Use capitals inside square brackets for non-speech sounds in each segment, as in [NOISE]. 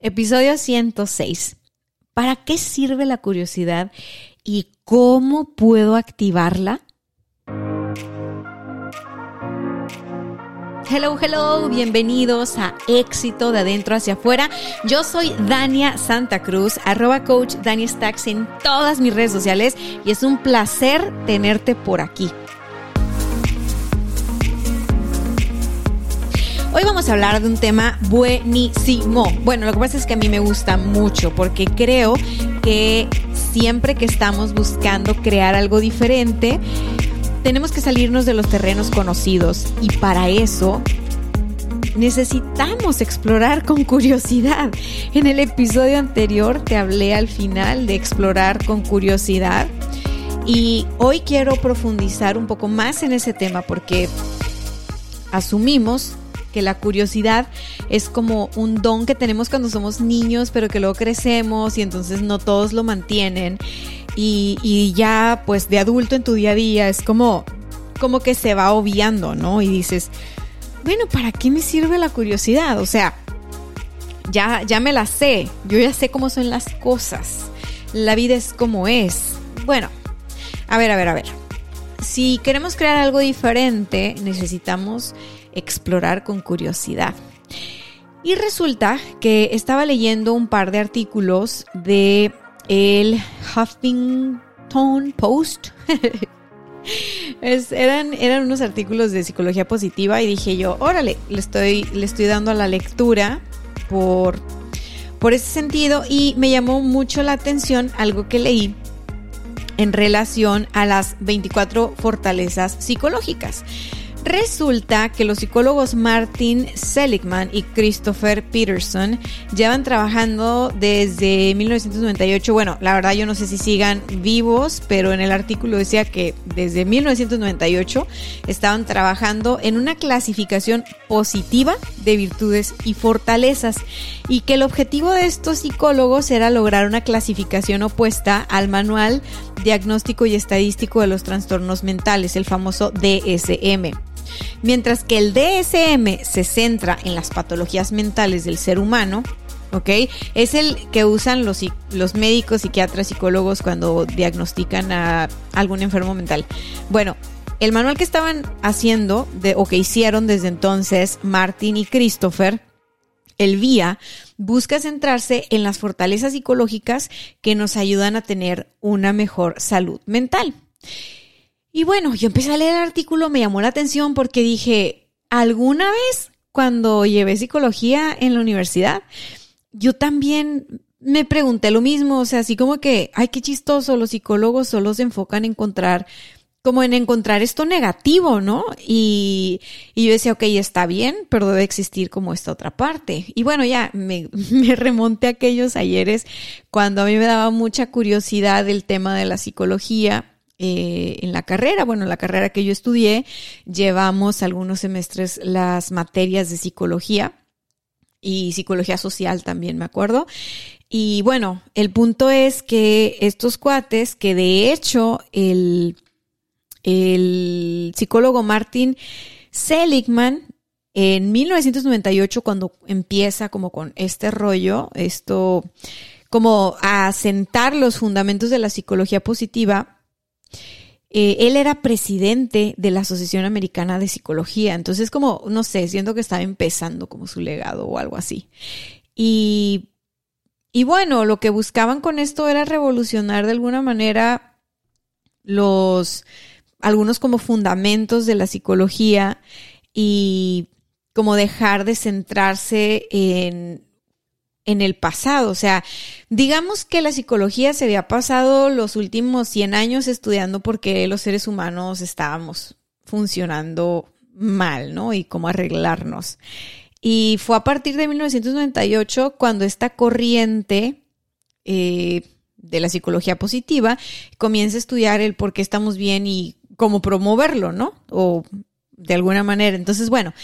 Episodio 106. ¿Para qué sirve la curiosidad y cómo puedo activarla? Hello, hello, bienvenidos a Éxito de Adentro hacia Afuera. Yo soy Dania Santa Cruz, arroba coach Dani Stacks en todas mis redes sociales y es un placer tenerte por aquí. Hoy vamos a hablar de un tema buenísimo. Bueno, lo que pasa es que a mí me gusta mucho porque creo que siempre que estamos buscando crear algo diferente, tenemos que salirnos de los terrenos conocidos y para eso necesitamos explorar con curiosidad. En el episodio anterior te hablé al final de explorar con curiosidad y hoy quiero profundizar un poco más en ese tema porque asumimos que la curiosidad es como un don que tenemos cuando somos niños, pero que luego crecemos y entonces no todos lo mantienen. Y, ya pues de adulto en tu día a día es como, como que se va obviando, ¿no? Y dices, bueno, ¿para qué me sirve la curiosidad? O sea, ya, ya me la sé, yo ya sé cómo son las cosas, la vida es como es. Bueno, a ver, a ver, a ver. Si queremos crear algo diferente, necesitamos explorar con curiosidad. Y resulta que estaba leyendo un par de artículos de el Huffington Post. [LAUGHS] eran, eran unos artículos de psicología positiva y dije yo, órale, le estoy, le estoy dando a la lectura por, por ese sentido y me llamó mucho la atención algo que leí en relación a las 24 fortalezas psicológicas. Resulta que los psicólogos Martin Seligman y Christopher Peterson llevan trabajando desde 1998. Bueno, la verdad yo no sé si sigan vivos, pero en el artículo decía que desde 1998 estaban trabajando en una clasificación positiva de virtudes y fortalezas y que el objetivo de estos psicólogos era lograr una clasificación opuesta al manual diagnóstico y estadístico de los trastornos mentales, el famoso DSM. Mientras que el DSM se centra en las patologías mentales del ser humano, ¿ok? Es el que usan los, médicos, psiquiatras, psicólogos cuando diagnostican a algún enfermo mental. Bueno, el manual que estaban haciendo de, o que hicieron desde entonces Martin y Christopher, el VIA, busca centrarse en las fortalezas psicológicas que nos ayudan a tener una mejor salud mental. Y bueno, yo empecé a leer el artículo, me llamó la atención porque dije, ¿alguna vez cuando llevé psicología en la universidad, yo también me pregunté lo mismo, o sea, así como que, ay, qué chistoso, los psicólogos solo se enfocan en encontrar, como en encontrar esto negativo, ¿no? Y, y yo decía, ok, está bien, pero debe existir como esta otra parte. Y bueno, ya me, [LAUGHS] me remonté a aquellos ayeres cuando a mí me daba mucha curiosidad el tema de la psicología eh, en la carrera, bueno, la carrera que yo estudié, llevamos algunos semestres las materias de psicología y psicología social también, me acuerdo. Y bueno, el punto es que estos cuates, que de hecho el, el psicólogo Martin Seligman, en 1998, cuando empieza como con este rollo, esto, como a sentar los fundamentos de la psicología positiva, eh, él era presidente de la Asociación Americana de Psicología, entonces como, no sé, siento que estaba empezando como su legado o algo así. Y, y bueno, lo que buscaban con esto era revolucionar de alguna manera los, algunos como fundamentos de la psicología y como dejar de centrarse en en el pasado. O sea, digamos que la psicología se había pasado los últimos 100 años estudiando por qué los seres humanos estábamos funcionando mal, ¿no? Y cómo arreglarnos. Y fue a partir de 1998 cuando esta corriente eh, de la psicología positiva comienza a estudiar el por qué estamos bien y cómo promoverlo, ¿no? O de alguna manera. Entonces, bueno,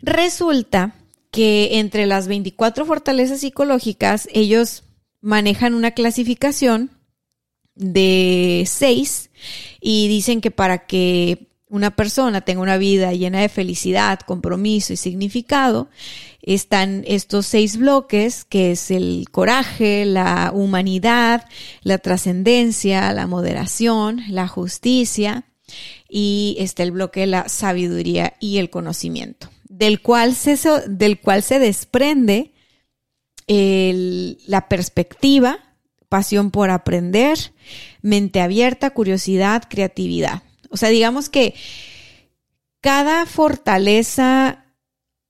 resulta que entre las 24 fortalezas psicológicas, ellos manejan una clasificación de 6 y dicen que para que una persona tenga una vida llena de felicidad, compromiso y significado, están estos seis bloques, que es el coraje, la humanidad, la trascendencia, la moderación, la justicia y está el bloque de la sabiduría y el conocimiento, del cual se, del cual se desprende la perspectiva, pasión por aprender, mente abierta, curiosidad, creatividad. O sea, digamos que cada fortaleza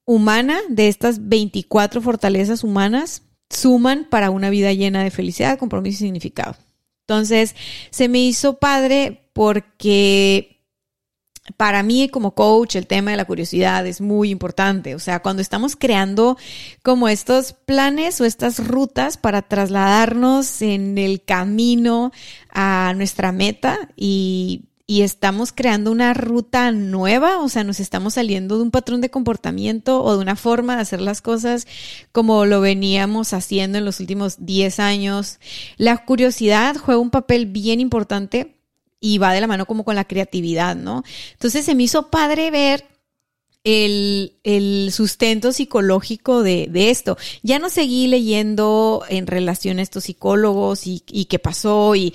humana de estas 24 fortalezas humanas suman para una vida llena de felicidad, compromiso y significado. Entonces, se me hizo padre porque para mí como coach el tema de la curiosidad es muy importante. O sea, cuando estamos creando como estos planes o estas rutas para trasladarnos en el camino a nuestra meta y y estamos creando una ruta nueva, o sea, nos estamos saliendo de un patrón de comportamiento o de una forma de hacer las cosas como lo veníamos haciendo en los últimos 10 años. La curiosidad juega un papel bien importante y va de la mano como con la creatividad, ¿no? Entonces se me hizo padre ver el, sustento psicológico de, esto. Ya no seguí leyendo en relación a estos psicólogos y, y qué pasó y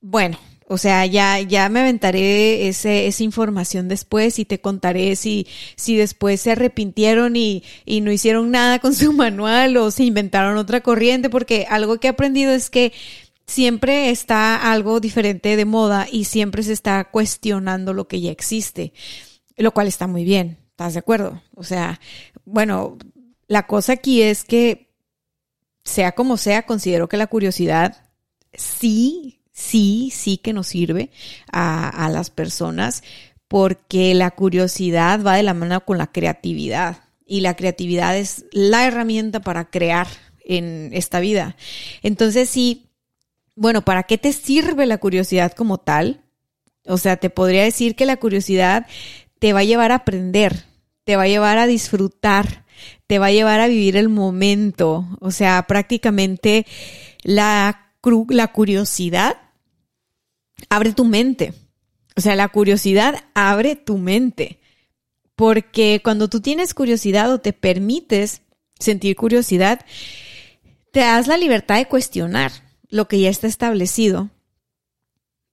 bueno, o sea, ya, ya me aventaré ese, esa información después y te contaré si, si después se arrepintieron y, y no hicieron nada con su [LAUGHS] manual o se inventaron otra corriente, porque algo que he aprendido es que siempre está algo diferente de moda y siempre se está cuestionando lo que ya existe, lo cual está muy bien, ¿estás de acuerdo? O sea, bueno, la cosa aquí es que, sea como sea, considero que la curiosidad sí sí, sí que nos sirve a, las personas porque la curiosidad va de la mano con la creatividad y la creatividad es la herramienta para crear en esta vida. Entonces, sí, bueno, ¿para qué te sirve la curiosidad como tal? O sea, te podría decir que la curiosidad te va a llevar a aprender, te va a llevar a disfrutar, te va a llevar a vivir el momento. O sea, prácticamente la, curiosidad abre tu mente. O sea, la curiosidad abre tu mente. Porque cuando tú tienes curiosidad o te permites sentir curiosidad, te das la libertad de cuestionar lo que ya está establecido.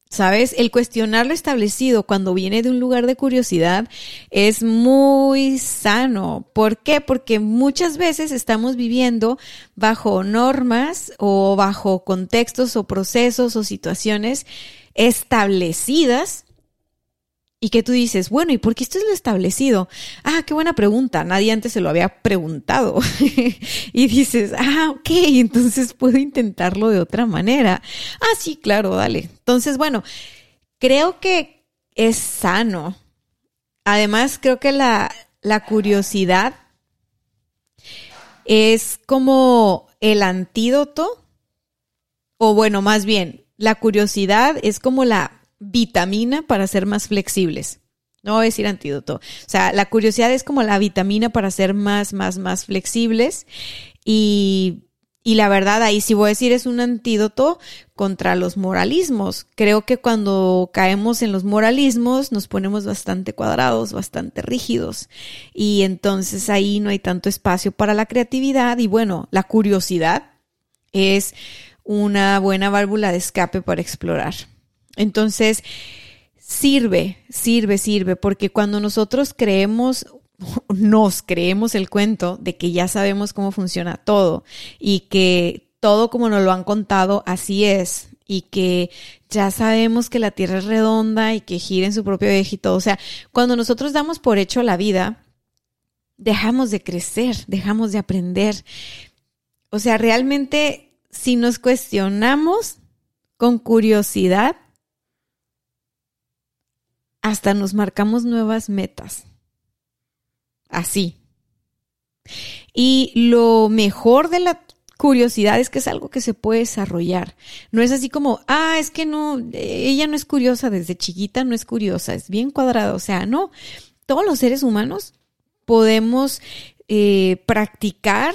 ¿Sabes? El cuestionar lo establecido cuando viene de un lugar de curiosidad es muy sano. ¿Por qué? Porque muchas veces estamos viviendo bajo normas o bajo contextos o procesos o situaciones establecidas y que tú dices, bueno, ¿y por qué esto es lo establecido? Ah, qué buena pregunta, nadie antes se lo había preguntado. [LAUGHS] y dices, ah, ok, entonces puedo intentarlo de otra manera. Ah, sí, claro, dale. Entonces, bueno, creo que es sano. Además, creo que la, la curiosidad es como el antídoto, o bueno, más bien, la curiosidad es como la vitamina para ser más flexibles. No voy a decir antídoto. O sea, la curiosidad es como la vitamina para ser más, más, más flexibles. Y, y la verdad, ahí sí voy a decir, es un antídoto contra los moralismos. Creo que cuando caemos en los moralismos nos ponemos bastante cuadrados, bastante rígidos. Y entonces ahí no hay tanto espacio para la creatividad. Y bueno, la curiosidad es una buena válvula de escape para explorar. Entonces, sirve, sirve, sirve, porque cuando nosotros creemos [LAUGHS] nos creemos el cuento de que ya sabemos cómo funciona todo y que todo como nos lo han contado así es y que ya sabemos que la Tierra es redonda y que gira en su propio eje y todo. O sea, cuando nosotros damos por hecho la vida, dejamos de crecer, dejamos de aprender. O sea, realmente si nos cuestionamos con curiosidad, hasta nos marcamos nuevas metas. Así. Y lo mejor de la curiosidad es que es algo que se puede desarrollar. No es así como, ah, es que no, ella no es curiosa desde chiquita, no es curiosa, es bien cuadrada. O sea, no, todos los seres humanos podemos eh, practicar,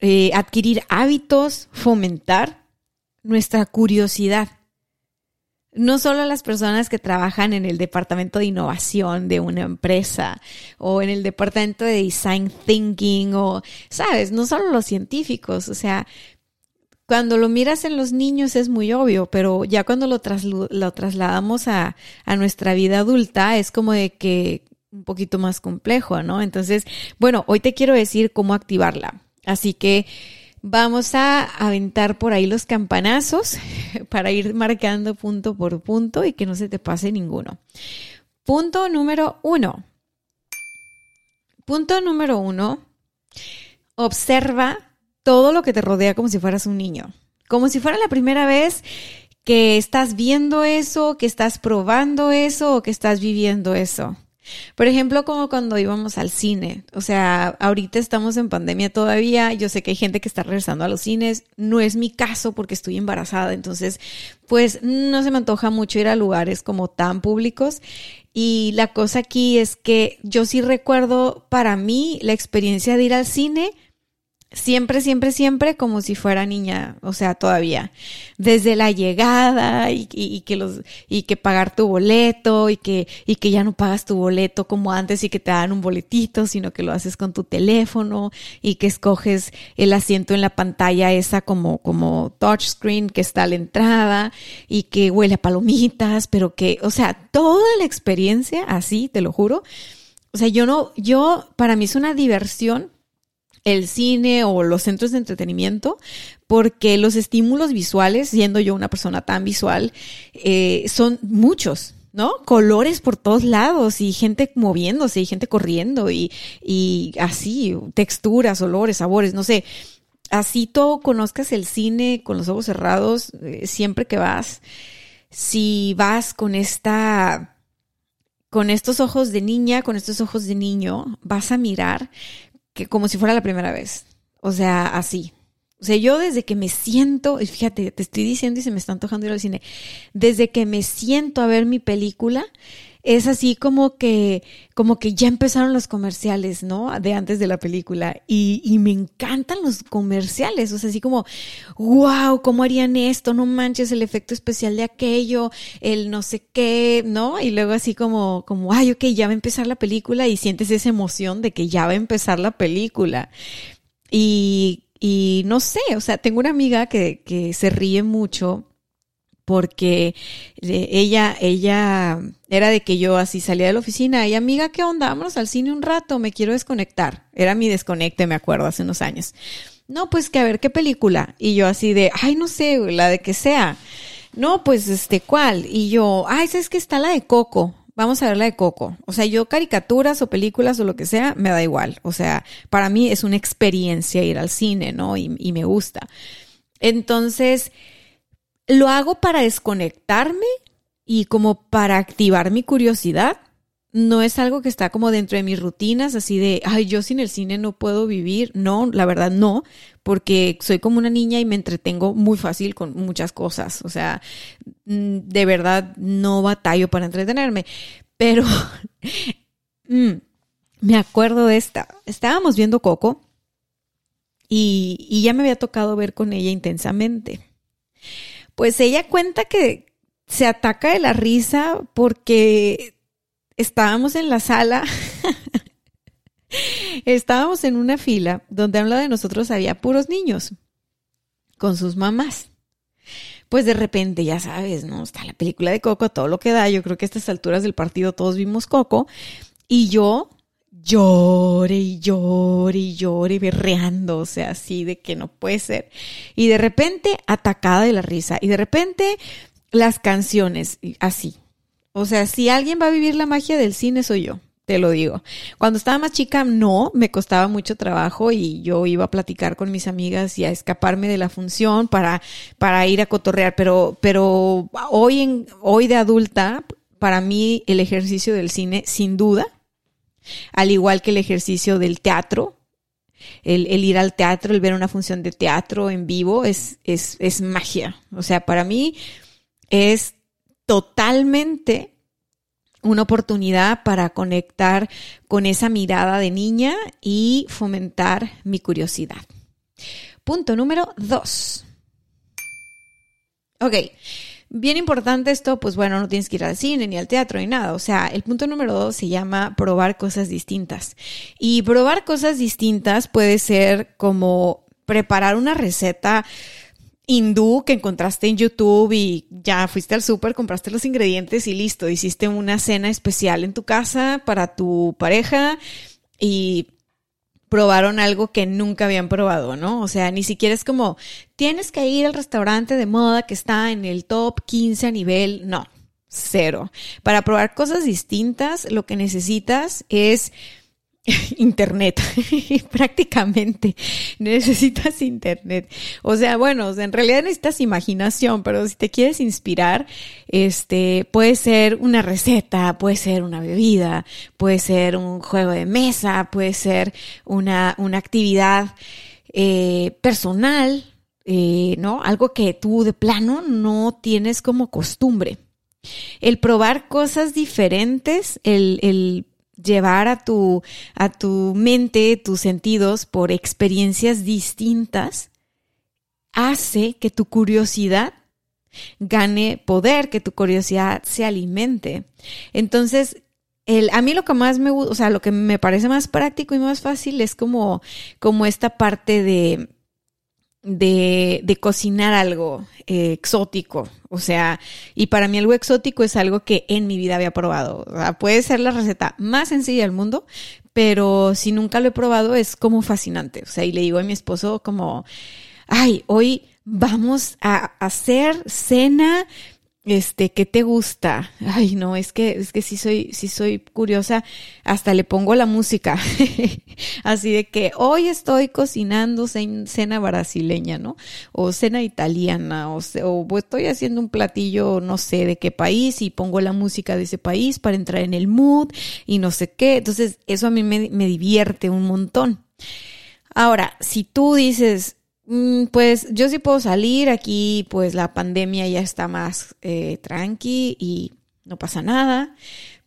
eh, adquirir hábitos, fomentar nuestra curiosidad. No solo las personas que trabajan en el departamento de innovación de una empresa o en el departamento de design thinking o, sabes, no solo los científicos, o sea, cuando lo miras en los niños es muy obvio, pero ya cuando lo, lo trasladamos a, a nuestra vida adulta es como de que un poquito más complejo, ¿no? Entonces, bueno, hoy te quiero decir cómo activarla. Así que Vamos a aventar por ahí los campanazos [LAUGHS] para ir marcando punto por punto y que no se te pase ninguno. Punto número uno. Punto número uno. Observa todo lo que te rodea como si fueras un niño. Como si fuera la primera vez que estás viendo eso, que estás probando eso o que estás viviendo eso. Por ejemplo, como cuando íbamos al cine. O sea, ahorita estamos en pandemia todavía. Yo sé que hay gente que está regresando a los cines. No es mi caso porque estoy embarazada. Entonces, pues no se me antoja mucho ir a lugares como tan públicos. Y la cosa aquí es que yo sí recuerdo para mí la experiencia de ir al cine Siempre, siempre, siempre como si fuera niña, o sea, todavía. Desde la llegada y, que los, y que pagar tu boleto y que, y que ya no pagas tu boleto como antes y que te dan un boletito, sino que lo haces con tu teléfono y que escoges el asiento en la pantalla esa como, como touchscreen que está a la entrada y que huele a palomitas, pero que, o sea, toda la experiencia así, te lo juro. O sea, yo no, yo, para mí es una diversión el cine o los centros de entretenimiento, porque los estímulos visuales, siendo yo una persona tan visual, eh, son muchos. ¿no? Colores por todos lados y gente moviéndose y gente corriendo y, y así, texturas, olores, sabores, no sé. Así todo conozcas el cine con los ojos cerrados eh, siempre que vas. Si vas con esta, con estos ojos de niña, con estos ojos de niño, vas a mirar que como si fuera la primera vez. O sea, así. O sea, yo desde que me siento, fíjate, te estoy diciendo y se me está antojando ir al cine, desde que me siento a ver mi película, es así como que, como que ya empezaron los comerciales, ¿no? De antes de la película. Y, y me encantan los comerciales. O sea, así como, wow, ¿cómo harían esto? No manches el efecto especial de aquello, el no sé qué, ¿no? Y luego así como, como, ay, ok, ya va a empezar la película y sientes esa emoción de que ya va a empezar la película. Y, y no sé, o sea, tengo una amiga que, que se ríe mucho porque eh, ella, ella era de que yo así salía de la oficina y amiga, ¿qué onda? Vámonos al cine un rato, me quiero desconectar. Era mi desconecte, me acuerdo, hace unos años. No, pues que a ver qué película. Y yo así de, ay, no sé, la de que sea. No, pues este, ¿cuál? Y yo, ay, ¿sabes que está la de Coco? Vamos a ver la de Coco. O sea, yo caricaturas o películas o lo que sea, me da igual. O sea, para mí es una experiencia ir al cine, ¿no? Y, y me gusta. Entonces, lo hago para desconectarme y como para activar mi curiosidad. No es algo que está como dentro de mis rutinas, así de, ay, yo sin el cine no puedo vivir. No, la verdad no, porque soy como una niña y me entretengo muy fácil con muchas cosas. O sea, mm, de verdad no batallo para entretenerme. Pero [LAUGHS] mm, me acuerdo de esta. Estábamos viendo Coco y, y ya me había tocado ver con ella intensamente. Pues ella cuenta que se ataca de la risa porque estábamos en la sala, [LAUGHS] estábamos en una fila donde a de nosotros había puros niños con sus mamás. Pues de repente, ya sabes, ¿no? Está la película de Coco, todo lo que da. Yo creo que a estas alturas del partido todos vimos Coco. Y yo llore y llore y llore, berreando, o sea, así de que no puede ser. Y de repente atacada de la risa. Y de repente las canciones, así. O sea, si alguien va a vivir la magia del cine, soy yo. Te lo digo. Cuando estaba más chica, no, me costaba mucho trabajo y yo iba a platicar con mis amigas y a escaparme de la función para, para ir a cotorrear. Pero, pero hoy en, hoy de adulta, para mí el ejercicio del cine, sin duda, al igual que el ejercicio del teatro, El, ir al teatro, el ver una función de teatro en vivo es, es, es magia. O sea, para mí es totalmente una oportunidad para conectar con esa mirada de niña y fomentar mi curiosidad. Punto número dos. Ok, bien importante esto, pues bueno, no tienes que ir al cine ni al teatro ni nada. O sea, el punto número dos se llama probar cosas distintas. Y probar cosas distintas puede ser como preparar una receta hindú que encontraste en YouTube y ya fuiste al súper, compraste los ingredientes y listo, hiciste una cena especial en tu casa para tu pareja y probaron algo que nunca habían probado, ¿no? O sea, ni siquiera es como, tienes que ir al restaurante de moda que está en el top 15 a nivel, no, cero. Para probar cosas distintas, lo que necesitas es [LAUGHS] internet, [LAUGHS] prácticamente necesitas internet. O sea, bueno, en realidad necesitas imaginación, pero si te quieres inspirar, este, puede ser una receta, puede ser una bebida, puede ser un juego de mesa, puede ser una, una actividad eh, personal, eh, ¿no? Algo que tú de plano no tienes como costumbre. El probar cosas diferentes, el, el llevar a tu, a tu mente, tus sentidos por experiencias distintas, hace que tu curiosidad gane poder, que tu curiosidad se alimente. Entonces, el, a mí lo que más me gusta, o sea, lo que me parece más práctico y más fácil es como, como esta parte de, de, de cocinar algo eh, exótico. O sea, y para mí algo exótico es algo que en mi vida había probado. O sea, puede ser la receta más sencilla del mundo, pero si nunca lo he probado es como fascinante. O sea, y le digo a mi esposo como, ay, hoy vamos a hacer cena este, ¿qué te gusta? Ay, no, es que, es que sí soy, sí soy curiosa, hasta le pongo la música. [LAUGHS] Así de que hoy estoy cocinando cena brasileña, ¿no? O cena italiana, o, o estoy haciendo un platillo, no sé de qué país, y pongo la música de ese país para entrar en el mood y no sé qué. Entonces, eso a mí me, me divierte un montón. Ahora, si tú dices, pues yo sí puedo salir, aquí pues la pandemia ya está más eh, tranqui y no pasa nada.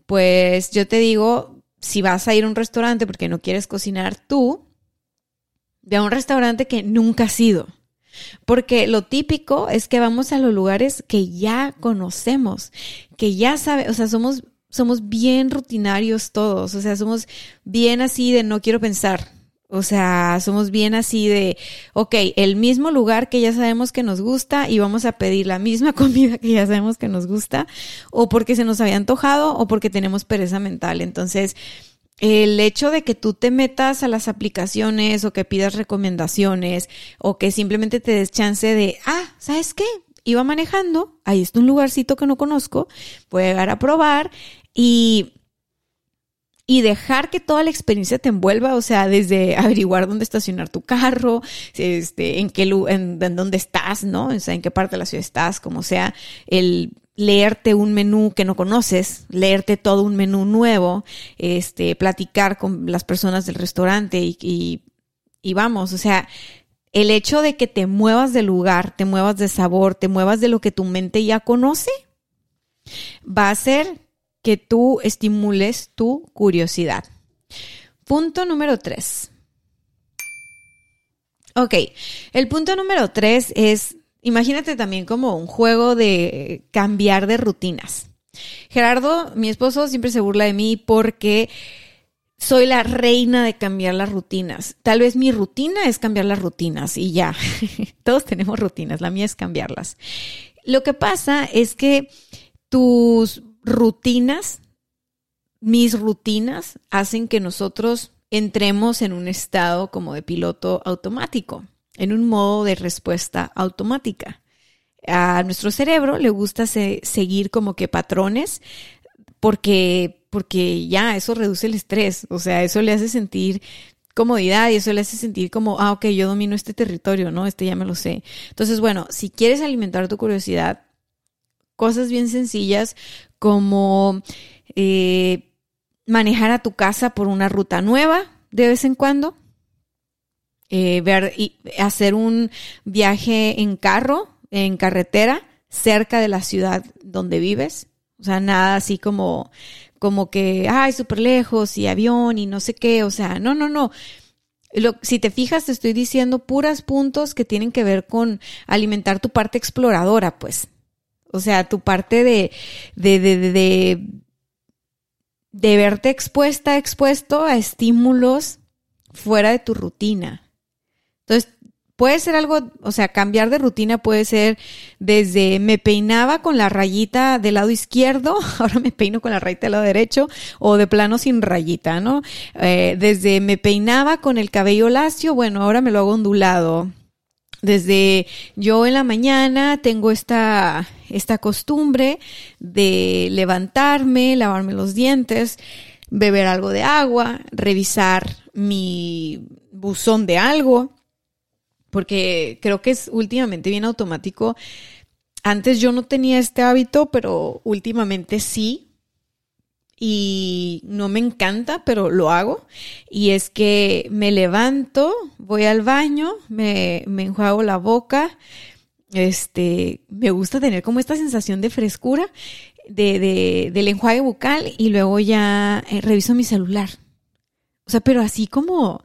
Pues yo te digo, si vas a ir a un restaurante porque no quieres cocinar tú, ve a un restaurante que nunca has ido. Porque lo típico es que vamos a los lugares que ya conocemos, que ya sabe, o sea, somos, somos bien rutinarios todos, o sea, somos bien así de no quiero pensar, o sea, somos bien así de, ok, el mismo lugar que ya sabemos que nos gusta y vamos a pedir la misma [LAUGHS] comida que ya sabemos que nos gusta, o porque se nos había antojado o porque tenemos pereza mental. Entonces, el hecho de que tú te metas a las aplicaciones o que pidas recomendaciones o que simplemente te des chance de, ah, ¿sabes qué? Iba manejando, ahí está un lugarcito que no conozco, voy a llegar a probar y y dejar que toda la experiencia te envuelva, o sea, desde [LAUGHS] averiguar dónde estacionar tu carro, este, en qué en, en dónde estás, ¿no? O sea, en qué parte de la ciudad estás, como sea, el leerte un menú que no conoces, leerte todo un menú nuevo, este, platicar con las personas del restaurante y, y, y vamos, o sea, el hecho de que te muevas de lugar, te muevas de sabor, te muevas de lo que tu mente ya conoce, va a ser que tú estimules tu curiosidad. Punto número tres. Ok, el punto número tres es, imagínate también como un juego de cambiar de rutinas. Gerardo, mi esposo, siempre se burla de mí porque soy la reina de cambiar las rutinas. Tal vez mi rutina es cambiar las rutinas y ya. [LAUGHS] Todos tenemos rutinas, la mía es cambiarlas. Lo que pasa es que tus rutinas, mis rutinas hacen que nosotros entremos en un estado como de piloto automático, en un modo de respuesta automática. A nuestro cerebro le gusta seguir como que patrones porque, porque ya eso reduce el estrés, o sea, eso le hace sentir comodidad y eso le hace sentir como, ah, ok, yo domino este territorio, ¿no? Este ya me lo sé. Entonces, bueno, si quieres alimentar tu curiosidad, cosas bien sencillas como eh, manejar a tu casa por una ruta nueva de vez en cuando. eh, ver y hacer un viaje en carro, en carretera, cerca de la ciudad donde vives. O sea, nada así como, como que, ay, súper lejos y avión y no sé qué. O sea, no, no, no. Lo, si te fijas, te estoy diciendo puras puntos que tienen que ver con alimentar tu parte exploradora, pues. O sea, tu parte de, de, de, de, de verte expuesta, expuesto a estímulos fuera de tu rutina. Entonces, puede ser algo, o sea, cambiar de rutina puede ser desde me peinaba con la rayita del lado izquierdo, [LAUGHS] ahora me peino con la rayita del lado derecho, o de plano sin rayita, ¿no? Eh, desde me peinaba con el cabello lacio, bueno, ahora me lo hago ondulado. Desde yo en la mañana tengo esta, esta costumbre de levantarme, lavarme los dientes, beber algo de agua, revisar mi buzón de algo, porque creo que es últimamente bien automático. Antes yo no tenía este hábito, pero últimamente sí. Y no me encanta, pero lo hago. Y es que me levanto, voy al baño, me, me enjuago la boca. Este, me gusta tener como esta sensación de frescura de, de, del enjuague bucal y luego ya eh, reviso mi celular. O sea, pero así como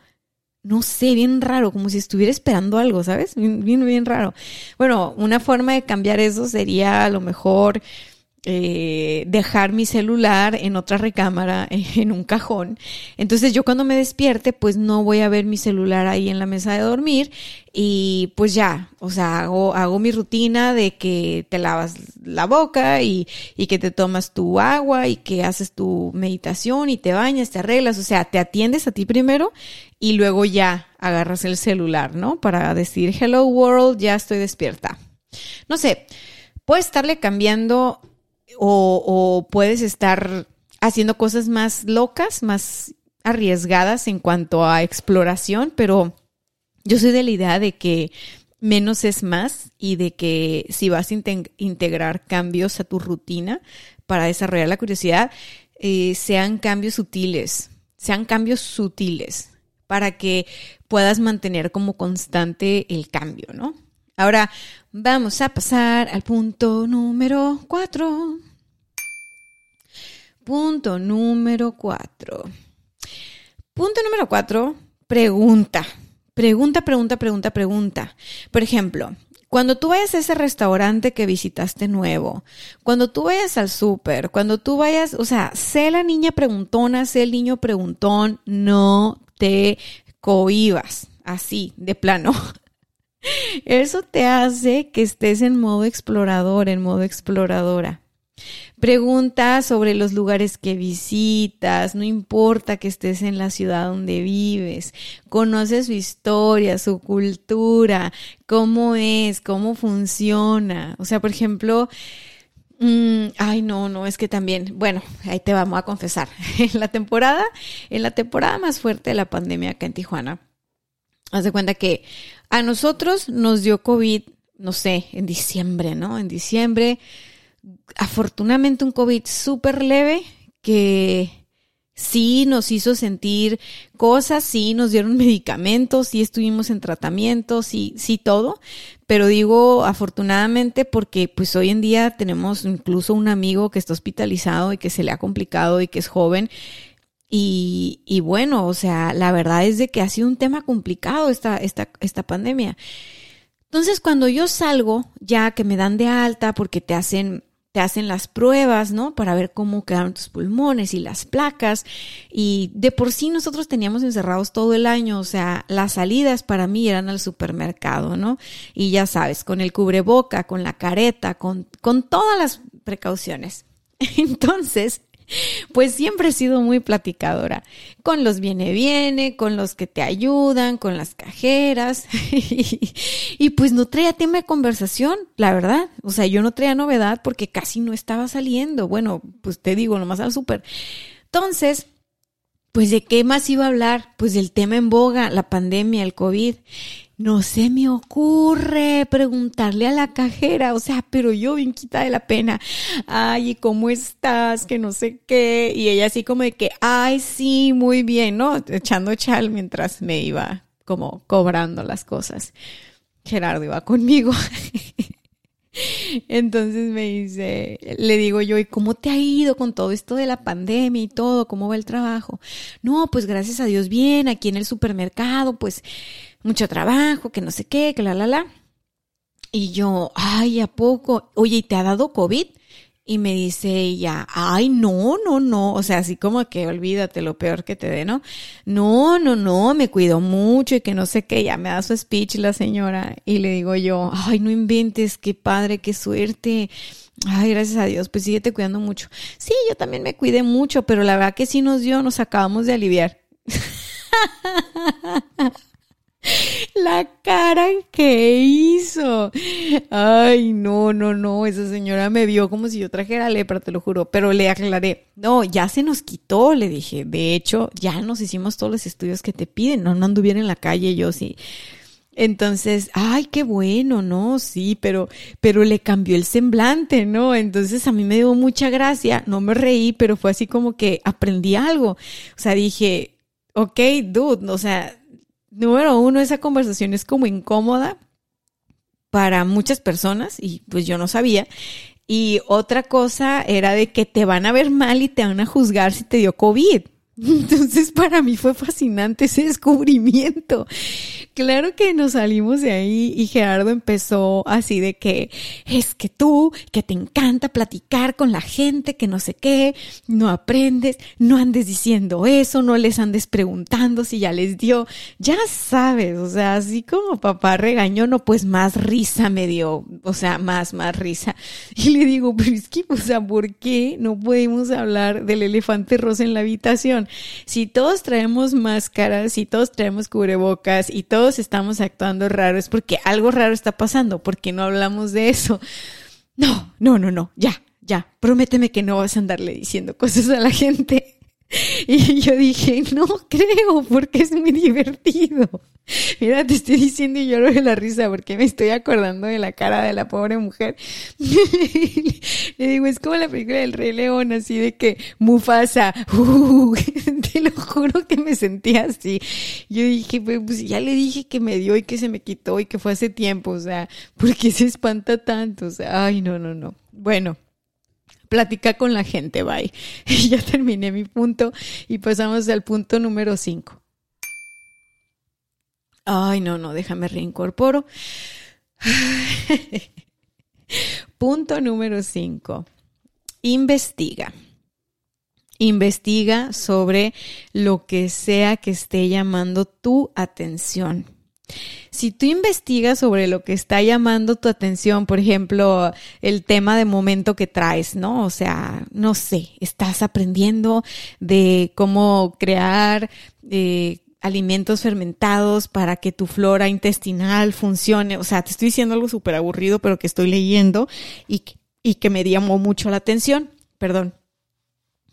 no sé, bien raro, como si estuviera esperando algo, ¿sabes? Bien, bien, bien raro. Bueno, una forma de cambiar eso sería a lo mejor eh, dejar mi celular en otra recámara, [LAUGHS] en un cajón. Entonces yo cuando me despierte, pues no voy a ver mi celular ahí en la mesa de dormir y pues ya, o sea, hago, hago mi rutina de que te lavas la boca y, y que te tomas tu agua y que haces tu meditación y te bañas, te arreglas, o sea, te atiendes a ti primero y luego ya agarras el celular, ¿no? Para decir, hello world, ya estoy despierta. No sé, puede estarle cambiando o, puedes estar haciendo cosas más locas, más arriesgadas en cuanto a exploración, pero yo soy de la idea de que menos es más y de que si vas a integrar cambios a tu rutina para desarrollar la curiosidad, eh, sean cambios sutiles, sean cambios sutiles para que puedas mantener como constante el cambio, ¿no? Ahora vamos a pasar al punto número cuatro. Punto número cuatro. Punto número cuatro, pregunta. Pregunta, pregunta, pregunta, pregunta. Por ejemplo, cuando tú vayas a ese restaurante que visitaste nuevo, cuando tú vayas al súper, cuando tú vayas, o sea, sé la niña preguntona, sé el niño preguntón, no te cohibas, así, de plano. Eso te hace que estés en modo explorador, en modo exploradora. Pregunta sobre los lugares que visitas, no importa que estés en la ciudad donde vives, conoce su historia, su cultura, cómo es, cómo funciona. O sea, por ejemplo, mm, ay, no, no, es que también, bueno, ahí te vamos a confesar. [LAUGHS] En la temporada, en la temporada más fuerte de la pandemia acá en Tijuana, haz de cuenta que a nosotros nos dio COVID, no sé, en diciembre, ¿no? En diciembre, afortunadamente un COVID súper leve que sí nos hizo sentir cosas, sí nos dieron [LAUGHS] medicamentos, sí estuvimos en tratamiento, sí, sí todo, pero digo afortunadamente porque pues hoy en día tenemos incluso un amigo que está hospitalizado y que se le ha complicado y que es joven y, bueno, o sea, la verdad es de que ha sido un tema complicado esta, esta, esta pandemia. Entonces, cuando yo salgo, ya que me dan de alta porque te hacen te hacen las pruebas, ¿no? Para ver cómo quedaron tus pulmones y las placas. Y de por sí nosotros teníamos encerrados todo el año, o sea, las salidas para mí eran al supermercado, ¿no? Y ya sabes, con el cubreboca, con la careta, con, con todas las precauciones. [LAUGHS] Entonces, pues siempre he sido muy platicadora, con los viene viene, con los que te ayudan, con las cajeras, [LAUGHS] y, pues no traía tema de conversación, la verdad, o sea, yo no traía novedad porque casi no estaba saliendo, bueno, pues te digo, nomás al súper. Entonces, pues de qué más iba a hablar? Pues del tema en boga, la pandemia, el COVID no se me ocurre preguntarle a la cajera, o sea, pero yo bien quita de la pena, ay, ¿cómo estás? Que no sé qué, y ella así como de que, ay, sí, muy bien, ¿no? Echando chal mientras me iba como cobrando las cosas. Gerardo iba conmigo. [LAUGHS] Entonces me dice, le digo yo, ¿y cómo te ha ido con todo esto de la pandemia y todo? ¿Cómo va el trabajo? No, pues gracias a Dios bien, aquí en el supermercado, pues mucho trabajo, que no sé qué, que la, la, la. Y yo, ay, ¿a poco? Oye, ¿y te ha dado COVID? Y me dice ella, ay, no, no, no, o sea, así como que olvídate lo peor que te dé, ¿no? No, no, no, me cuido mucho y que no sé qué, ya me da su speech la señora y le digo yo, ay, no inventes, qué padre, qué suerte. Ay, gracias a Dios, pues síguete cuidando mucho. Sí, yo también me cuidé mucho, pero la verdad que sí nos dio, nos acabamos de aliviar. [LAUGHS] La cara que hizo. Ay, no, no, no. Esa señora me vio como si yo trajera lepra, te lo juro. Pero le aclaré. No, ya se nos quitó, le dije. De hecho, ya nos hicimos todos los estudios que te piden. No, no anduviera en la calle yo sí. Entonces, ay, qué bueno, ¿no? Sí, pero, pero le cambió el semblante, ¿no? Entonces a mí me dio mucha gracia, no me reí, pero fue así como que aprendí algo. O sea, dije, ok, dude, o sea, número uno, esa conversación es como incómoda para muchas personas y pues yo no sabía. Y otra cosa era de que te van a ver mal y te van a juzgar si te dio COVID. Entonces para mí fue fascinante ese descubrimiento. Claro que nos salimos de ahí y Gerardo empezó así de que es que tú, que te encanta platicar con la gente, que no sé qué, no aprendes, no andes diciendo eso, no les andes preguntando si ya les dio, ya sabes, o sea, así como papá regañó, no, pues más risa me dio, o sea, más, más risa. Y le digo, pero es que, o sea, ¿por qué no podemos hablar del elefante rosa en la habitación? Si todos traemos máscaras, si todos traemos cubrebocas y todos estamos actuando raro es porque algo raro está pasando, porque no hablamos de eso. No, no, no, no, ya, ya, prométeme que no vas a andarle diciendo cosas a la gente. [LAUGHS] Y yo dije, no creo, porque es muy divertido. Mira, te estoy diciendo y lloro de la risa porque me estoy acordando de la cara de la pobre mujer. [LAUGHS] Le digo, es como la película del Rey León, así de que Mufasa, [LAUGHS] uh, te lo juro que me sentía así. Yo dije, pues, pues ya le dije que me dio y que se me quitó y que fue hace tiempo, o sea, ¿por qué se espanta tanto? O sea, ay, no, no, no. Bueno, platica con la gente, bye. Y [LAUGHS] ya terminé mi punto y pasamos al punto número 5. Ay, no, no, déjame reincorporo. [LAUGHS] punto número 5. Investiga. Investiga sobre lo que sea que esté llamando tu atención. Si tú investigas sobre lo que está llamando tu atención, por ejemplo, el tema de momento que traes, ¿no? O sea, no sé, estás aprendiendo de cómo crear eh, alimentos fermentados para que tu flora intestinal funcione. O sea, te estoy diciendo algo súper aburrido, pero que estoy leyendo y, y que me llamó mucho la atención. Perdón.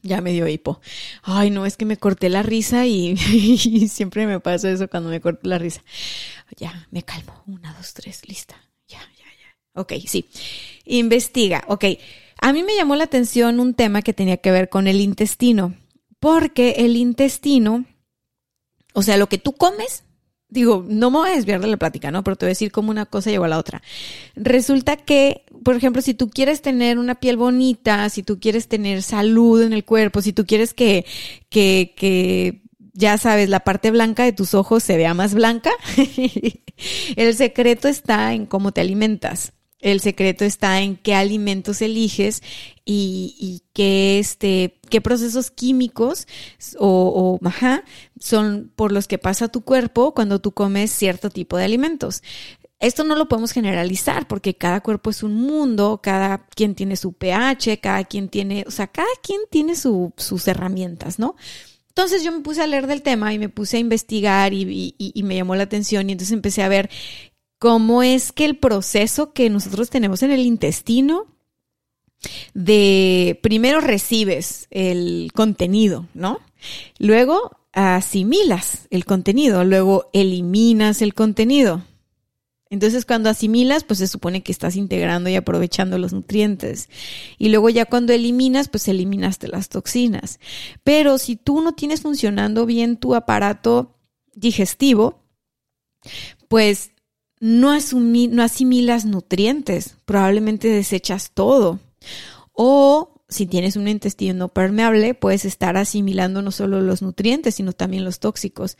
Ya me dio hipo. Ay, no, es que me corté la risa [LAUGHS] y, siempre me pasa eso cuando me corto la risa. Ya, me calmo. Una, dos, tres, lista. Ya, ya, ya. Ok, sí. Investiga. Ok. A mí me llamó la atención un tema que tenía que ver con el intestino. Porque el intestino, o sea, lo que tú comes, digo, no me voy a desviar de la plática, ¿no? Pero te voy a decir cómo una cosa lleva a la otra. Resulta que, por ejemplo, si tú quieres tener una piel bonita, si tú quieres tener salud en el cuerpo, si tú quieres que, que, que, ya sabes, la parte blanca de tus ojos se vea más blanca, [LAUGHS] el secreto está en cómo te alimentas. El secreto está en qué alimentos eliges y, qué, este, qué procesos químicos o, o son por los que pasa tu cuerpo cuando tú comes cierto tipo de alimentos. Esto no lo podemos generalizar porque cada cuerpo es un mundo, cada quien tiene su pH, cada quien tiene, o sea, cada quien tiene sus herramientas, ¿no? Entonces yo me puse a leer del tema y me puse a investigar y, y, me llamó la atención y entonces empecé a ver cómo es que el proceso que nosotros tenemos en el intestino de primero recibes el contenido, ¿no? Luego asimilas el contenido, luego eliminas el contenido. Entonces cuando asimilas, pues se supone que estás integrando y aprovechando los nutrientes. Y luego ya cuando eliminas, pues eliminaste las toxinas. Pero si tú no tienes funcionando bien tu aparato digestivo, pues no, no asimilas nutrientes, probablemente desechas todo. O si tienes un intestino permeable, puedes estar asimilando no solo los nutrientes, sino también los tóxicos.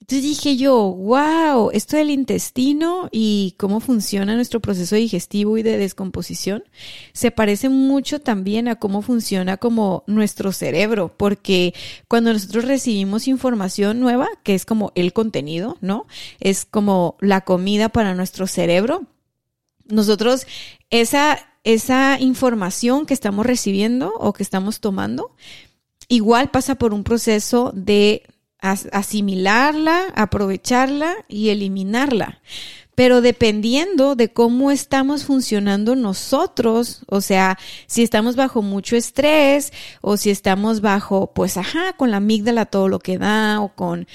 Entonces dije yo, wow, esto del intestino y cómo funciona nuestro proceso digestivo y de descomposición se parece mucho también a cómo funciona como nuestro cerebro, porque cuando nosotros recibimos información nueva, que es como el contenido, ¿no? Es como la comida para nuestro cerebro. Nosotros esa esa información que estamos recibiendo o que estamos tomando, igual pasa por un proceso de asimilarla, aprovecharla y eliminarla. Pero dependiendo de cómo estamos funcionando nosotros, o sea, si estamos bajo mucho estrés o si estamos bajo, pues, ajá, con la amígdala todo lo que da o con,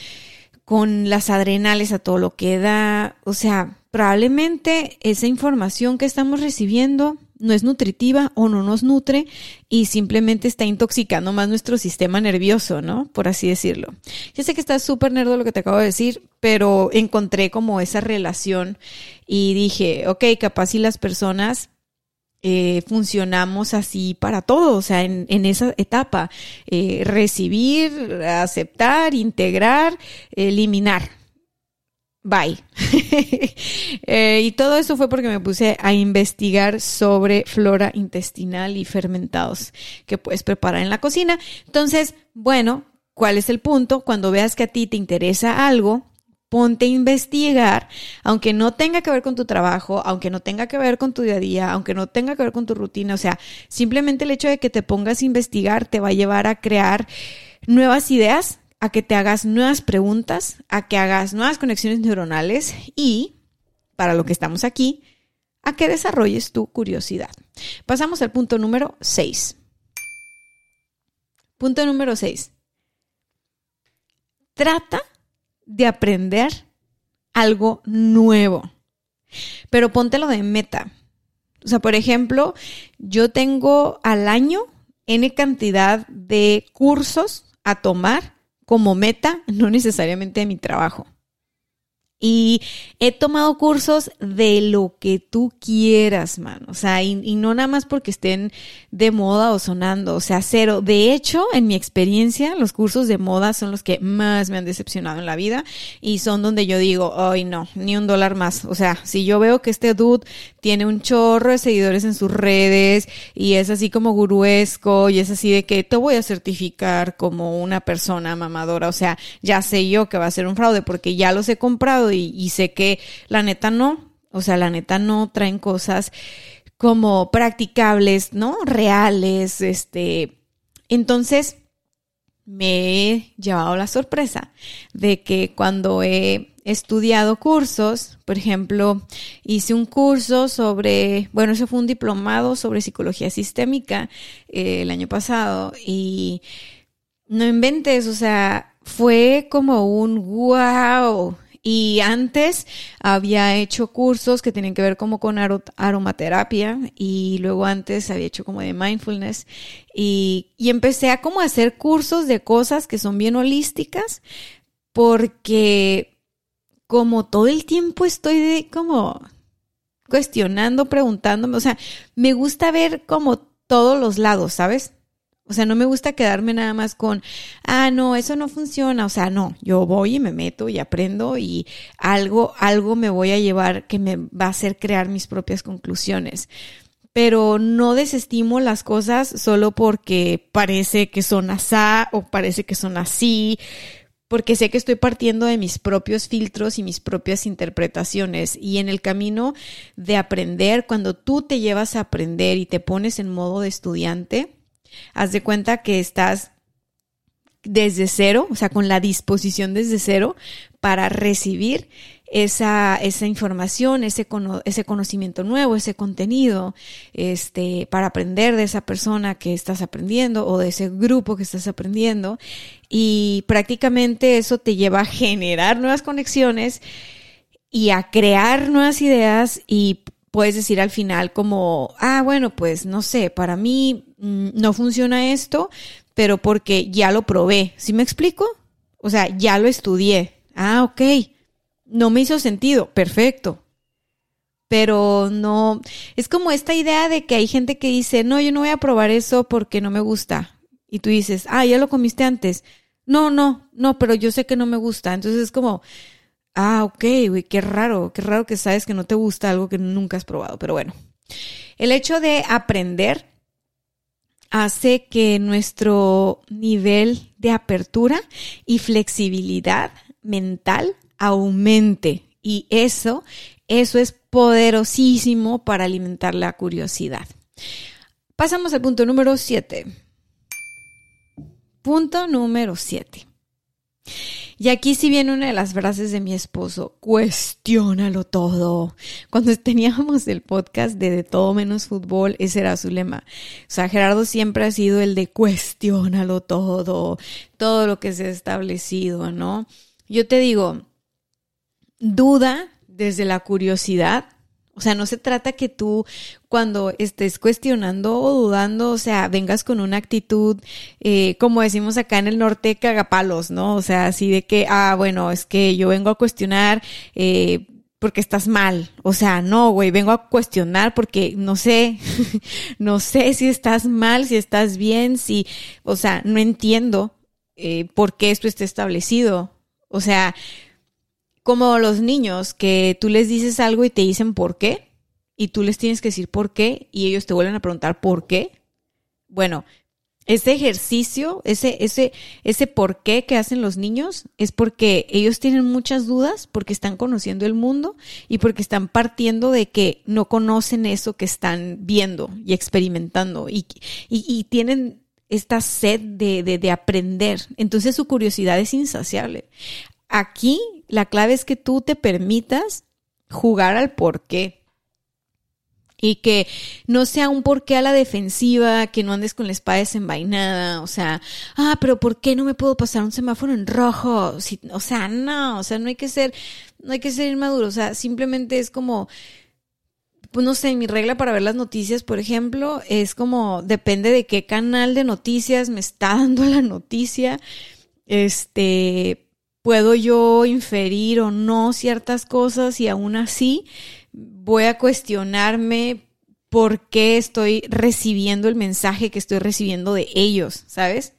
con las adrenales a todo lo que da, o sea, probablemente esa información que estamos recibiendo no es nutritiva o no nos nutre y simplemente está intoxicando más nuestro sistema nervioso, ¿no? Por así decirlo. Yo sé que está súper nerdo lo que te acabo de decir, pero encontré como esa relación y dije, ok, capaz si las personas eh, funcionamos así para todo, o sea, en, esa etapa, eh, recibir, aceptar, integrar, eliminar Bye. [LAUGHS] Eh, y todo eso fue porque me puse a investigar sobre flora intestinal y fermentados que puedes preparar en la cocina. Entonces, bueno, ¿cuál es el punto? Cuando veas que a ti te interesa algo, ponte a investigar, aunque no tenga que ver con tu trabajo, aunque no tenga que ver con tu día a día, aunque no tenga que ver con tu rutina, o sea, simplemente el hecho de que te pongas a investigar te va a llevar a crear nuevas ideas a que te hagas nuevas preguntas, a que hagas nuevas conexiones neuronales y, para lo que estamos aquí, a que desarrolles tu curiosidad. Pasamos al punto número 6. Punto número 6. Trata de aprender algo nuevo, pero póntelo de meta. O sea, por ejemplo, yo tengo al año N cantidad de cursos a tomar como meta, no necesariamente de mi trabajo. Y he tomado cursos de lo que tú quieras, man. O sea, y, no nada más porque estén de moda o sonando. O sea, cero. De hecho, en mi experiencia, los cursos de moda son los que más me han decepcionado en la vida. Y son donde yo digo, ay, no, ni un dólar más. O sea, si yo veo que este dude tiene un chorro de seguidores en sus redes y es así como guruesco y es así de que te voy a certificar como una persona mamadora. O sea, ya sé yo que va a ser un fraude porque ya los he comprado y, sé que la neta no, o sea, la neta no traen cosas como practicables, ¿no? Reales, este. Entonces, me he llevado la sorpresa de que cuando he estudiado cursos, por ejemplo, hice un curso sobre, bueno, eso fue un diplomado sobre psicología sistémica eh, el año pasado y no inventes, o sea, fue como un wow, y antes había hecho cursos que tenían que ver como con aromaterapia y luego antes había hecho como de mindfulness y, y empecé a como hacer cursos de cosas que son bien holísticas porque como todo el tiempo estoy de como cuestionando, preguntándome, o sea, me gusta ver como todos los lados, ¿sabes? O sea, no me gusta quedarme nada más con, ah, no, eso no funciona. O sea, no, yo voy y me meto y aprendo y algo, algo me voy a llevar que me va a hacer crear mis propias conclusiones. Pero no desestimo las cosas solo porque parece que son así o parece que son así, porque sé que estoy partiendo de mis propios filtros y mis propias interpretaciones. Y en el camino de aprender, cuando tú te llevas a aprender y te pones en modo de estudiante, Haz de cuenta que estás desde cero, o sea, con la disposición desde cero para recibir esa, esa información, ese, ese conocimiento nuevo, ese contenido, este, para aprender de esa persona que estás aprendiendo o de ese grupo que estás aprendiendo. Y prácticamente eso te lleva a generar nuevas conexiones y a crear nuevas ideas y puedes decir al final como, ah, bueno, pues no sé, para mí mm, no funciona esto, pero porque ya lo probé. ¿Sí me explico? O sea, ya lo estudié. Ah, ok. no me hizo sentido, perfecto. Pero no, es como esta idea de que hay gente que dice, no, yo no voy a probar eso porque no me gusta. Y tú dices, ah, ya lo comiste antes. No, no, no, pero yo sé que no me gusta. Entonces es como, ah, ok, güey, qué raro, qué raro que sabes que no te gusta algo que nunca has probado. Pero bueno, el hecho de aprender hace que nuestro nivel de apertura y flexibilidad mental aumente. Y eso, eso es poderosísimo para alimentar la curiosidad. Pasamos al punto número 7. Punto número 7. Y aquí sí viene una de las frases de mi esposo, cuestiónalo todo. Cuando [LAUGHS] teníamos el podcast de De todo menos fútbol, ese era su lema. O sea, Gerardo siempre ha sido el de cuestiónalo todo, todo lo que se ha establecido, ¿no? Yo te digo, duda desde la curiosidad, o sea, no se trata que tú cuando estés cuestionando o dudando, o sea, vengas con una actitud, eh, como decimos acá en el norte, cagapalos, ¿no? O sea, así de que, ah, bueno, es que yo vengo a cuestionar eh, porque estás mal. O sea, no, güey, vengo a cuestionar porque no sé, [LAUGHS] no sé si estás mal, si estás bien, si, o sea, no entiendo eh, por qué esto está establecido. O sea, como los niños que tú les dices algo y te dicen por qué, y tú les tienes que decir por qué, y ellos te vuelven a preguntar por qué. Bueno, ese ejercicio, ese, ese, ese por qué que hacen los niños es porque ellos tienen muchas dudas, porque están conociendo el mundo y porque están partiendo de que no conocen eso que están viendo y experimentando y, y, tienen esta sed de, de, de, aprender. Entonces su curiosidad es insaciable. Aquí la clave es que tú te permitas jugar al por qué. Y que no sea un porqué a la defensiva, que no andes con la espada desenvainada, o sea, ah, pero ¿por qué no me puedo pasar un semáforo en rojo? o sea, no, o sea, no hay que ser, no hay que ser inmaduro, o sea, simplemente es como, pues no sé, mi regla para ver las noticias, por ejemplo, es como, depende de qué canal de noticias me está [LAUGHS] dando la noticia, este, puedo yo inferir o no ciertas cosas y aún así voy a cuestionarme por qué estoy recibiendo el mensaje que estoy recibiendo de ellos, ¿sabes?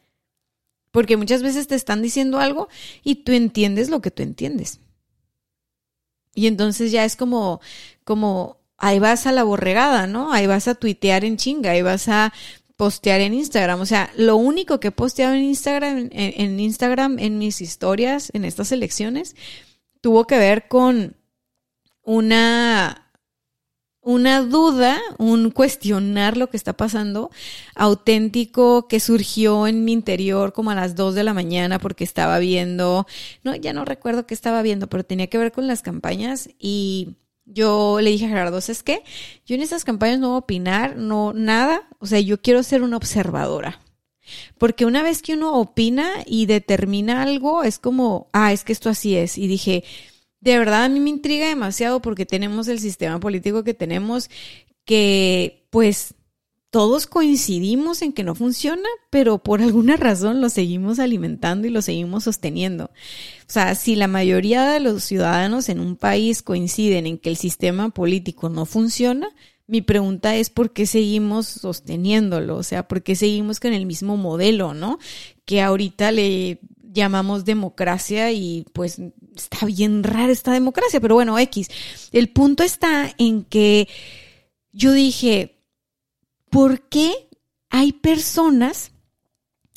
Porque muchas veces te están diciendo algo y tú entiendes lo que tú entiendes. Y entonces ya es como, como, ahí vas a la borregada, ¿no? Ahí vas a tuitear en chinga, ahí vas a postear en Instagram. O sea, lo único que he posteado en Instagram, en, Instagram, en mis historias, en estas elecciones, tuvo que ver con una, una duda, un cuestionar lo que está pasando, auténtico que surgió en mi interior como a las 2 de la mañana porque estaba viendo, no, ya no recuerdo qué estaba viendo, pero tenía que ver con las campañas y yo le dije a Gerardo, ¿es que Yo en estas campañas no voy a opinar, no, nada. O sea, yo quiero ser una observadora. Porque una vez que uno opina y determina algo, es como, ah, es que esto así es. Y dije, de verdad a mí me intriga demasiado porque tenemos el sistema político que tenemos que, pues, todos coincidimos en que no funciona, pero por alguna razón lo seguimos alimentando y lo seguimos sosteniendo. O sea, si la mayoría de los ciudadanos en un país coinciden en que el sistema político no funciona, mi pregunta es por qué seguimos sosteniéndolo, o sea, por qué seguimos con el mismo modelo, ¿no? Que ahorita le llamamos democracia y pues está bien rara esta democracia, pero bueno, X. El punto está en que yo dije, ¿por qué hay personas,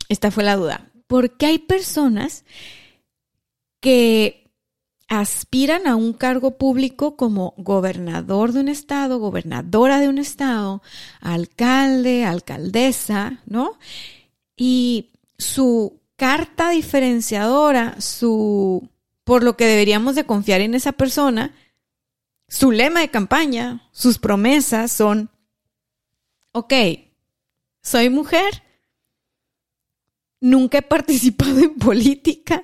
esta fue la duda, ¿por qué hay personas que aspiran a un cargo público como gobernador de un estado, gobernadora de un estado, alcalde, alcaldesa, ¿no? Y su carta diferenciadora, su por lo que deberíamos de confiar en esa persona, su lema de campaña, sus promesas son ok, soy mujer, nunca he participado en política,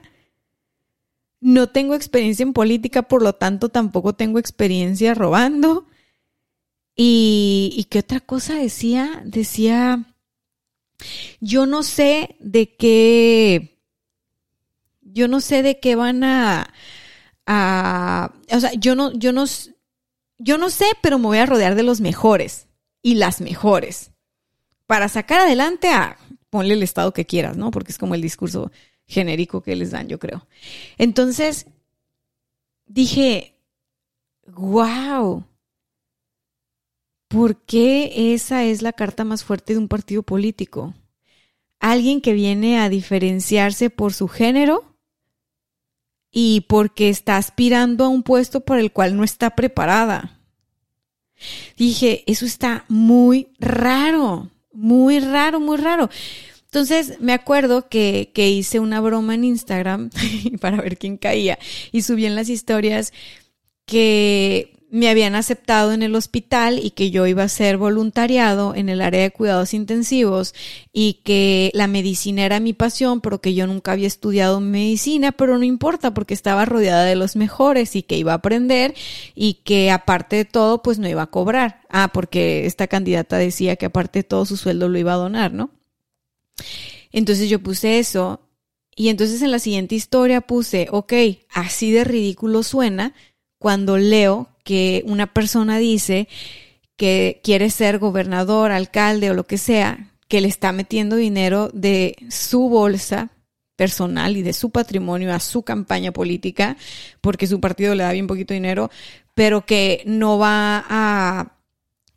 no tengo experiencia en política, por lo tanto tampoco tengo experiencia robando. ¿Y, y qué otra cosa decía? Decía, yo no sé de qué, yo no sé de qué van a, a o sea, yo no, yo no, yo no sé, pero me voy a rodear de los mejores y las mejores para sacar adelante a, ponle el estado que quieras, ¿no? Porque es como el discurso genérico que les dan, yo creo. Entonces, dije, wow, ¿por qué esa es la carta más fuerte de un partido político? Alguien que viene a diferenciarse por su género y porque está aspirando a un puesto por el cual no está preparada. Dije, eso está muy raro, muy raro, muy raro. Entonces me acuerdo que, que hice una broma en Instagram [LAUGHS] para ver quién caía y subí en las historias que me habían aceptado en el hospital y que yo iba a ser voluntariado en el área de cuidados intensivos y que la medicina era mi pasión, pero que yo nunca había estudiado medicina, pero no importa porque estaba rodeada de los mejores y que iba a aprender y que aparte de todo pues no iba a cobrar. Ah, porque esta candidata decía que aparte de todo su sueldo lo iba a donar, ¿no? Entonces yo puse eso y entonces en la siguiente historia puse, ok, así de ridículo suena cuando leo que una persona dice que quiere ser gobernador, alcalde o lo que sea, que le está metiendo dinero de su bolsa personal y de su patrimonio a su campaña política, porque su partido le da bien poquito dinero, pero que no va a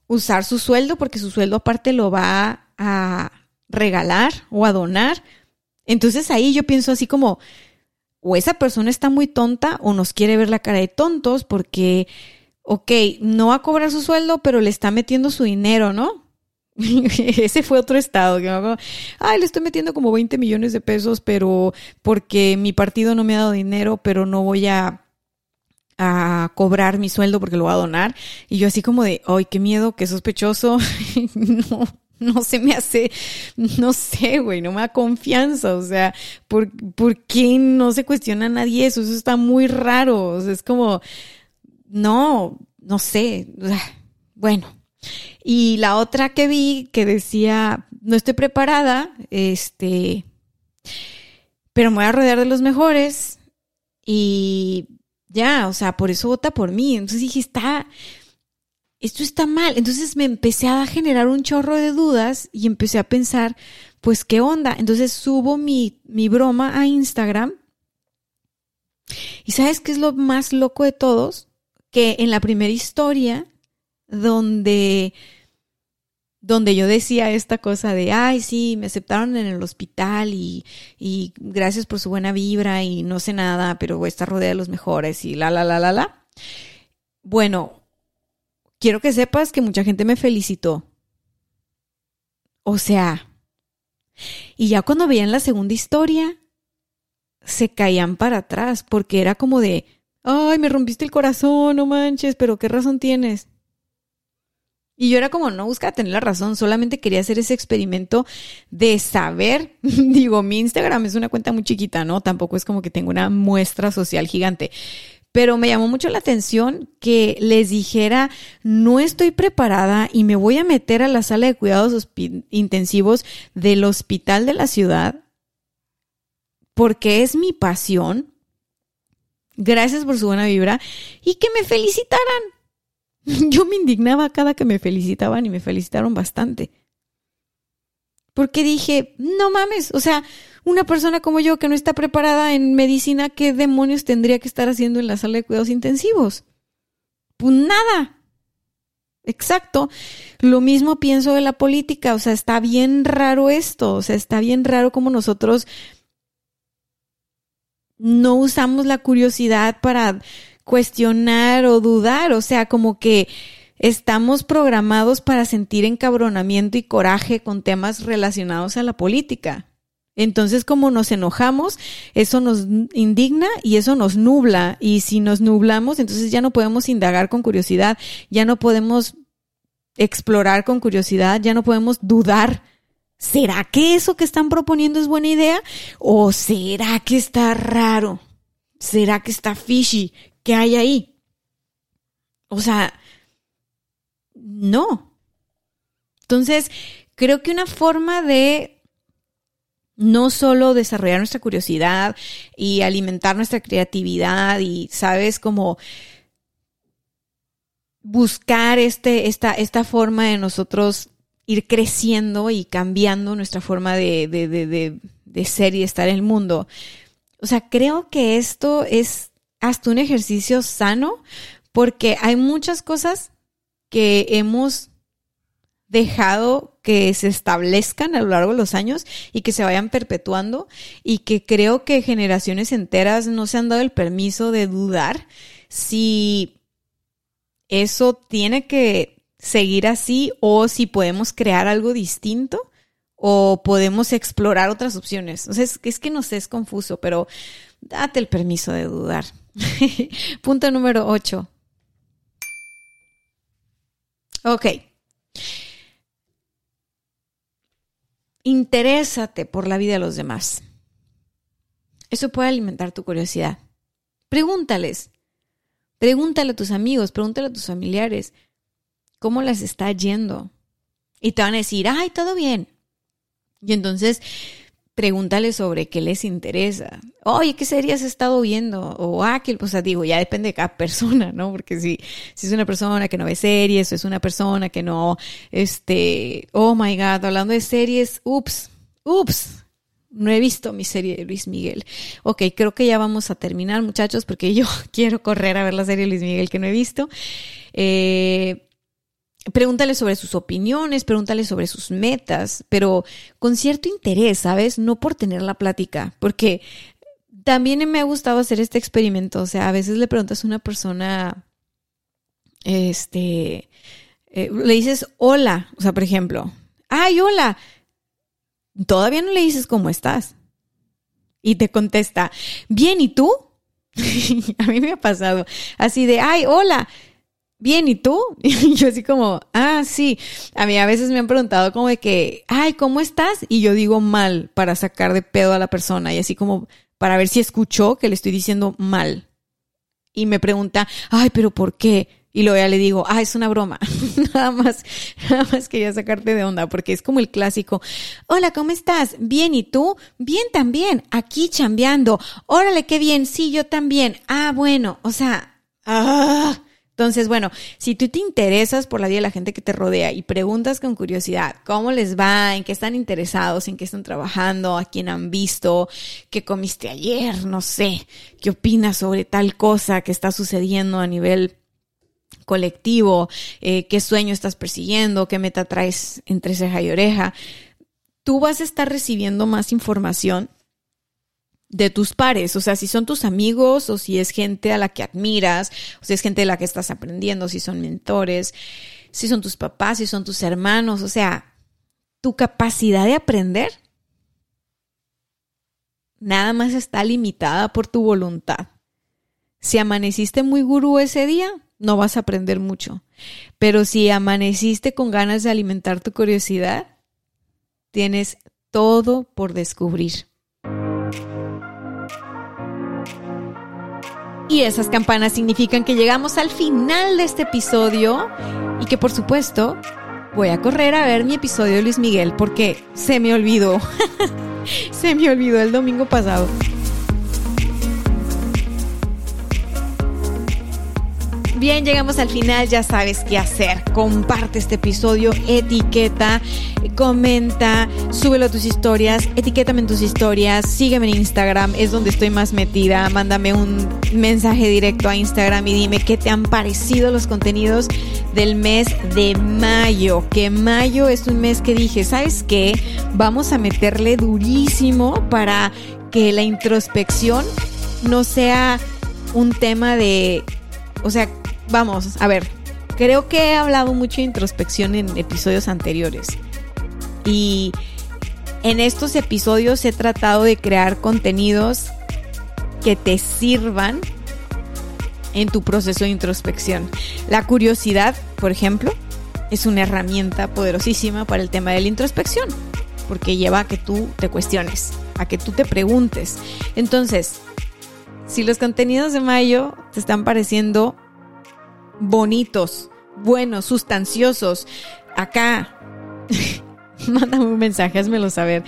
usar su sueldo porque su sueldo aparte lo va a regalar o a donar. Entonces ahí yo pienso así como, o esa persona está muy tonta o nos quiere ver la cara de tontos porque ok, no va a cobrar su sueldo, pero le está metiendo su dinero, ¿no? [LAUGHS] Ese fue otro estado. Que me Ay, le estoy metiendo como 20 millones de pesos, pero porque mi partido no me ha dado dinero, pero no voy a, a cobrar mi sueldo porque lo va a donar. Y yo así como de, ay, qué miedo, qué sospechoso. [LAUGHS] no, no se me hace, no sé, güey, no me da confianza. O sea, ¿por, ¿por qué no se cuestiona a nadie eso? Eso está muy raro. O sea, es como, no, no sé, bueno. Y la otra que vi que decía, no estoy preparada, este, pero me voy a rodear de los mejores y ya, o sea, por eso vota por mí. Entonces dije, está, esto está mal. Entonces me empecé a generar un chorro de dudas y empecé a pensar, pues, ¿qué onda? Entonces subo mi, mi broma a Instagram. ¿Y sabes qué es lo más loco de todos? Que en la primera historia, donde, donde yo decía esta cosa de, ay, sí, me aceptaron en el hospital y, y gracias por su buena vibra y no sé nada, pero voy a estar rodeada de los mejores y la, la, la, la, la. Bueno, quiero que sepas que mucha gente me felicitó. O sea, y ya cuando veían la segunda historia, se caían para atrás porque era como de, ay, me rompiste el corazón, no manches, pero ¿qué razón tienes? Y yo era como, no busca tener la razón, solamente quería hacer ese experimento de saber. [LAUGHS] Digo, mi Instagram es una cuenta muy chiquita, ¿no? Tampoco es como que tengo una muestra social gigante. Pero me llamó mucho la atención que les dijera, no estoy preparada y me voy a meter a la sala de cuidados intensivos del hospital de la ciudad porque es mi pasión gracias por su buena vibra y que me felicitaran. [LAUGHS] Yo me indignaba cada que me felicitaban y me felicitaron bastante. Porque dije, no mames, o sea, una persona como yo que no está preparada en medicina, ¿qué demonios tendría que estar haciendo en la sala de cuidados intensivos? Pues nada. Exacto. Lo mismo pienso de la política, o sea, está bien raro esto, o sea, está bien raro como nosotros no usamos la curiosidad para cuestionar o dudar, o sea, como que estamos programados para sentir encabronamiento y coraje con temas relacionados a la política. Entonces, como nos enojamos, eso nos indigna y eso nos nubla. Y si nos nublamos, entonces ya no podemos indagar con curiosidad, ya no podemos explorar con curiosidad, ya no podemos dudar ¿será que eso que están proponiendo es buena idea? ¿O será que está raro? ¿Será que está fishy? ¿Qué hay ahí? O sea, no. Entonces, creo que una forma de no solo desarrollar nuestra curiosidad y alimentar nuestra creatividad y, sabes, como buscar este, esta, esta forma de nosotros ir creciendo y cambiando nuestra forma de, de, de, de, ser y estar en el mundo. O sea, creo que esto es hasta un ejercicio sano porque hay muchas cosas que hemos dejado que se establezcan a lo largo de los años y que se vayan perpetuando y que creo que generaciones enteras no se han dado el permiso de dudar si eso tiene que seguir así o si podemos crear algo distinto o podemos explorar otras opciones. O sea, es, que no sé, es confuso, pero date el permiso de dudar. [LAUGHS] Punto número 8. Ok. Interésate por la vida de los demás. Eso puede alimentar tu curiosidad. Pregúntales. Pregúntale a tus amigos, pregúntale a tus familiares cómo les está yendo. Y te van a decir, ay, todo bien. Y entonces pregúntale sobre qué les interesa. Oye, ¿qué series has estado viendo? O, ah, que, o sea, digo, ya depende de cada persona, ¿no? Porque si, si es una persona que no ve series, o es una persona que no, este, oh my God, hablando de series, ups, ups, no he visto mi serie de Luis Miguel. Ok, creo que ya vamos a terminar, muchachos, porque yo [LAUGHS] quiero correr a ver la serie de Luis Miguel que no he visto. Eh, pregúntale sobre sus opiniones, pregúntale sobre sus metas, pero con cierto interés, ¿sabes? No por tener la plática, porque también me ha gustado hacer este experimento, o sea, a veces le preguntas a una persona, este, eh, le dices hola, o sea, por ejemplo, ay, hola, todavía no le dices cómo estás. Y te contesta, bien, ¿y tú? [LAUGHS] a mí me ha pasado así de, ay, hola, bien, ¿y tú? [LAUGHS] Y yo así como, ah, sí. A mí a veces me han preguntado como de que, ay, ¿cómo estás? Y yo digo mal para sacar de pedo a la persona y así como para ver si escuchó que le estoy diciendo mal. Y me pregunta, ay, pero ¿por qué? Y luego ya le digo, ah, es una broma. [LAUGHS] nada más, nada más quería sacarte de onda, porque es como el clásico. Hola, ¿cómo estás? Bien, ¿y tú? Bien también, aquí chambeando. Órale, qué bien, sí, yo también. Ah, bueno, o sea, ah entonces, bueno, si tú te interesas por la vida de la gente que te rodea y preguntas con curiosidad cómo les va, en qué están interesados, en qué están trabajando, a quién han visto, qué comiste ayer, no sé, qué opinas sobre tal cosa que está sucediendo a nivel colectivo, eh, qué sueño estás persiguiendo, qué meta traes entre ceja y oreja, tú vas a estar recibiendo más información de tus pares, o sea, si son tus amigos o si es gente a la que admiras, o si es gente de la que estás aprendiendo, si son mentores, si son tus papás, si son tus hermanos, o sea, tu capacidad de aprender nada más está limitada por tu voluntad. Si amaneciste muy gurú ese día, no vas a aprender mucho. Pero si amaneciste con ganas de alimentar tu curiosidad, tienes todo por descubrir. Y esas campanas significan que llegamos al final de este episodio y que por supuesto voy a correr a ver mi episodio de Luis Miguel porque se me olvidó. [LAUGHS] se me olvidó el domingo pasado. Bien, llegamos al final, ya sabes qué hacer. Comparte este episodio, etiqueta, comenta, súbelo a tus historias, etiquétame en tus historias, sígueme en Instagram, es donde estoy más metida. Mándame un mensaje directo a Instagram y dime qué te han parecido los contenidos del mes de mayo. Que mayo es un mes que dije, ¿sabes qué? Vamos a meterle durísimo para que la introspección no sea un tema de, o sea, vamos, a ver, creo que he hablado mucho de introspección en episodios anteriores. Y en estos episodios he tratado de crear contenidos que te sirvan en tu proceso de introspección. La curiosidad, por ejemplo, es una herramienta poderosísima para el tema de la introspección, porque lleva a que tú te cuestiones, a que tú te preguntes. Entonces, si los contenidos de mayo te están pareciendo bonitos, buenos, sustanciosos, acá, [LAUGHS] mándame un mensaje, házmelo saber.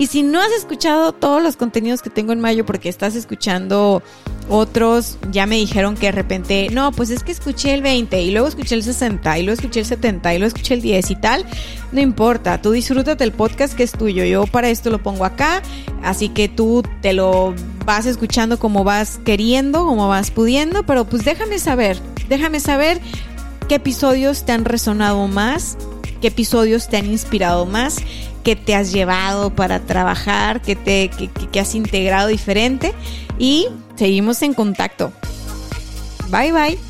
Y si no has escuchado todos los contenidos que tengo en mayo porque estás escuchando otros, ya me dijeron que de repente, no, pues es que escuché el 20 y luego escuché el 60 y luego escuché el 70 y luego escuché el 10 y tal, no importa, tú disfrútate el podcast que es tuyo, yo para esto lo pongo acá, así que tú te lo vas escuchando como vas queriendo, como vas pudiendo, pero pues déjame saber, déjame saber qué episodios te han resonado más, qué episodios te han inspirado más, qué te has llevado para trabajar, qué, te, qué, has integrado diferente y seguimos en contacto. Bye bye.